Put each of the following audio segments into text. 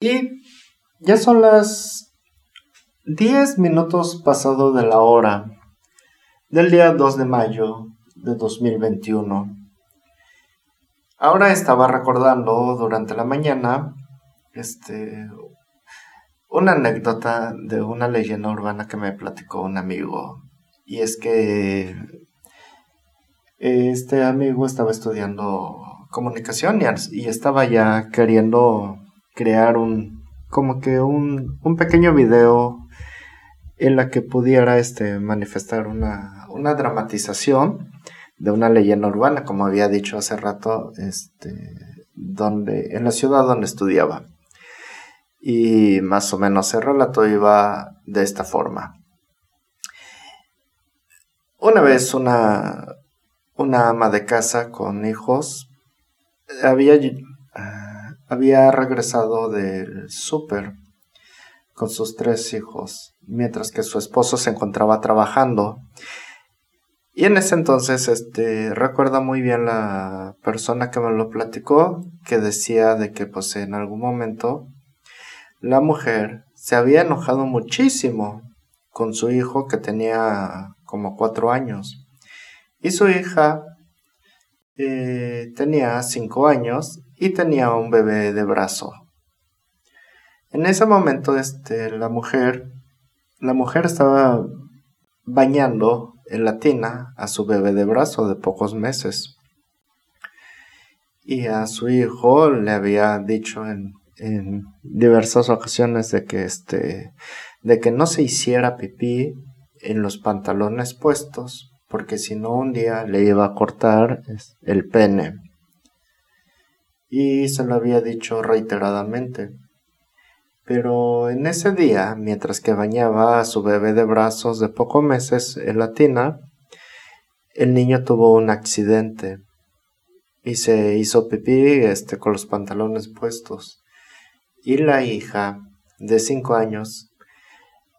Y ya son las 10 minutos pasado de la hora del día 2 de mayo de 2021. Ahora estaba recordando durante la mañana este una anécdota de una leyenda urbana que me platicó un amigo. Y es que este amigo estaba estudiando comunicación y, estaba ya queriendo crear un como que un, un pequeño video en la que pudiera este manifestar una, una dramatización de una leyenda urbana, como había dicho hace rato, este, donde, en la ciudad donde estudiaba. Y más o menos el relato iba de esta forma. Una vez una, una ama de casa con hijos había, había regresado del súper con sus tres hijos, mientras que su esposo se encontraba trabajando y en ese entonces, este, recuerdo muy bien la persona que me lo platicó, que decía de que pues en algún momento la mujer se había enojado muchísimo con su hijo que tenía como cuatro años. Y su hija eh, tenía cinco años y tenía un bebé de brazo. En ese momento, este, la mujer, la mujer estaba bañando en la tina a su bebé de brazo de pocos meses. Y a su hijo le había dicho en, diversas ocasiones de que este de que no se hiciera pipí en los pantalones puestos porque si no un día le iba a cortar el pene y se lo había dicho reiteradamente pero en ese día, mientras que bañaba a su bebé de brazos de pocos meses en la tina, el niño tuvo un accidente y se hizo pipí este, con los pantalones puestos. Y la hija, de cinco años,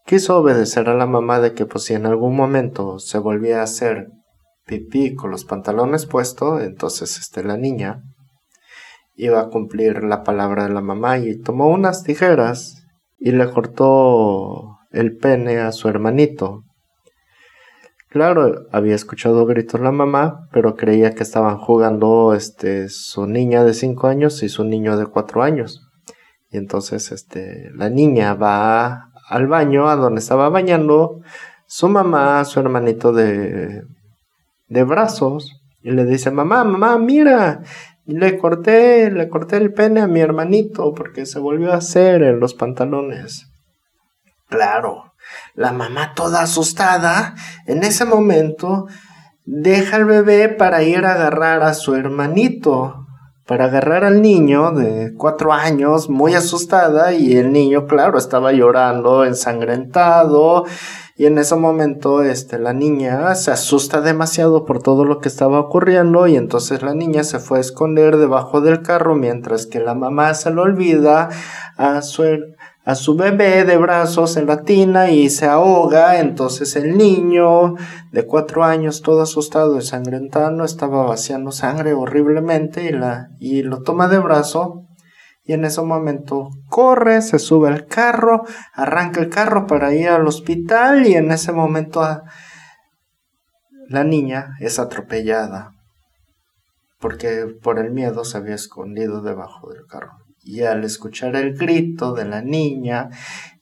quiso obedecer a la mamá de que pues si en algún momento se volvía a hacer pipí con los pantalones puestos, entonces este, la niña iba a cumplir la palabra de la mamá y tomó unas tijeras y le cortó el pene a su hermanito. Claro, había escuchado gritos la mamá, pero creía que estaban jugando este su niña de cinco años y su niño de cuatro años. Y entonces este la niña va al baño a donde estaba bañando su mamá, su hermanito de de brazos y le dice, "Mamá, mamá, mira, le corté, le corté el pene a mi hermanito porque se volvió a hacer en los pantalones. Claro, la mamá toda asustada, en ese momento, deja al bebé para ir a agarrar a su hermanito, para agarrar al niño de cuatro años, muy asustada, y el niño, claro, estaba llorando, ensangrentado, y en ese momento, este, la niña se asusta demasiado por todo lo que estaba ocurriendo y entonces la niña se fue a esconder debajo del carro mientras que la mamá se lo olvida a su, a su bebé de brazos en la tina y se ahoga. Entonces el niño de cuatro años, todo asustado y sangrentando, estaba vaciando sangre horriblemente y, la, y lo toma de brazo y en ese momento corre, se sube al carro, arranca el carro para ir al hospital y en ese momento ah, la niña es atropellada porque por el miedo se había escondido debajo del carro. Y al escuchar el grito de la niña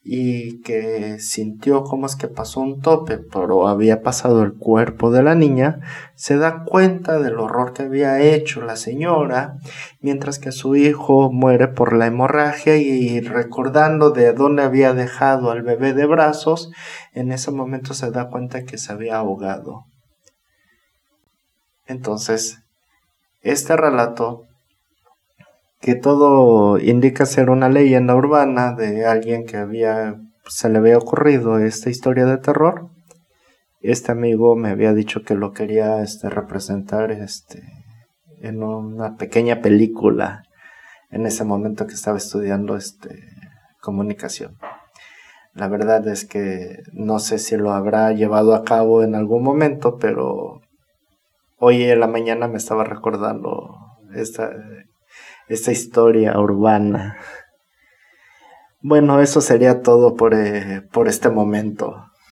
y que sintió como es que pasó un tope, pero había pasado el cuerpo de la niña, se da cuenta del horror que había hecho la señora, mientras que su hijo muere por la hemorragia y recordando de dónde había dejado al bebé de brazos, en ese momento se da cuenta que se había ahogado. Entonces, este relato que todo indica ser una leyenda urbana de alguien que había se le había ocurrido esta historia de terror. Este amigo me había dicho que lo quería este, representar este, en una pequeña película en ese momento que estaba estudiando este, comunicación. La verdad es que no sé si lo habrá llevado a cabo en algún momento, pero hoy en la mañana me estaba recordando esta, esta historia urbana. Bueno, eso sería todo por, eh, por este momento.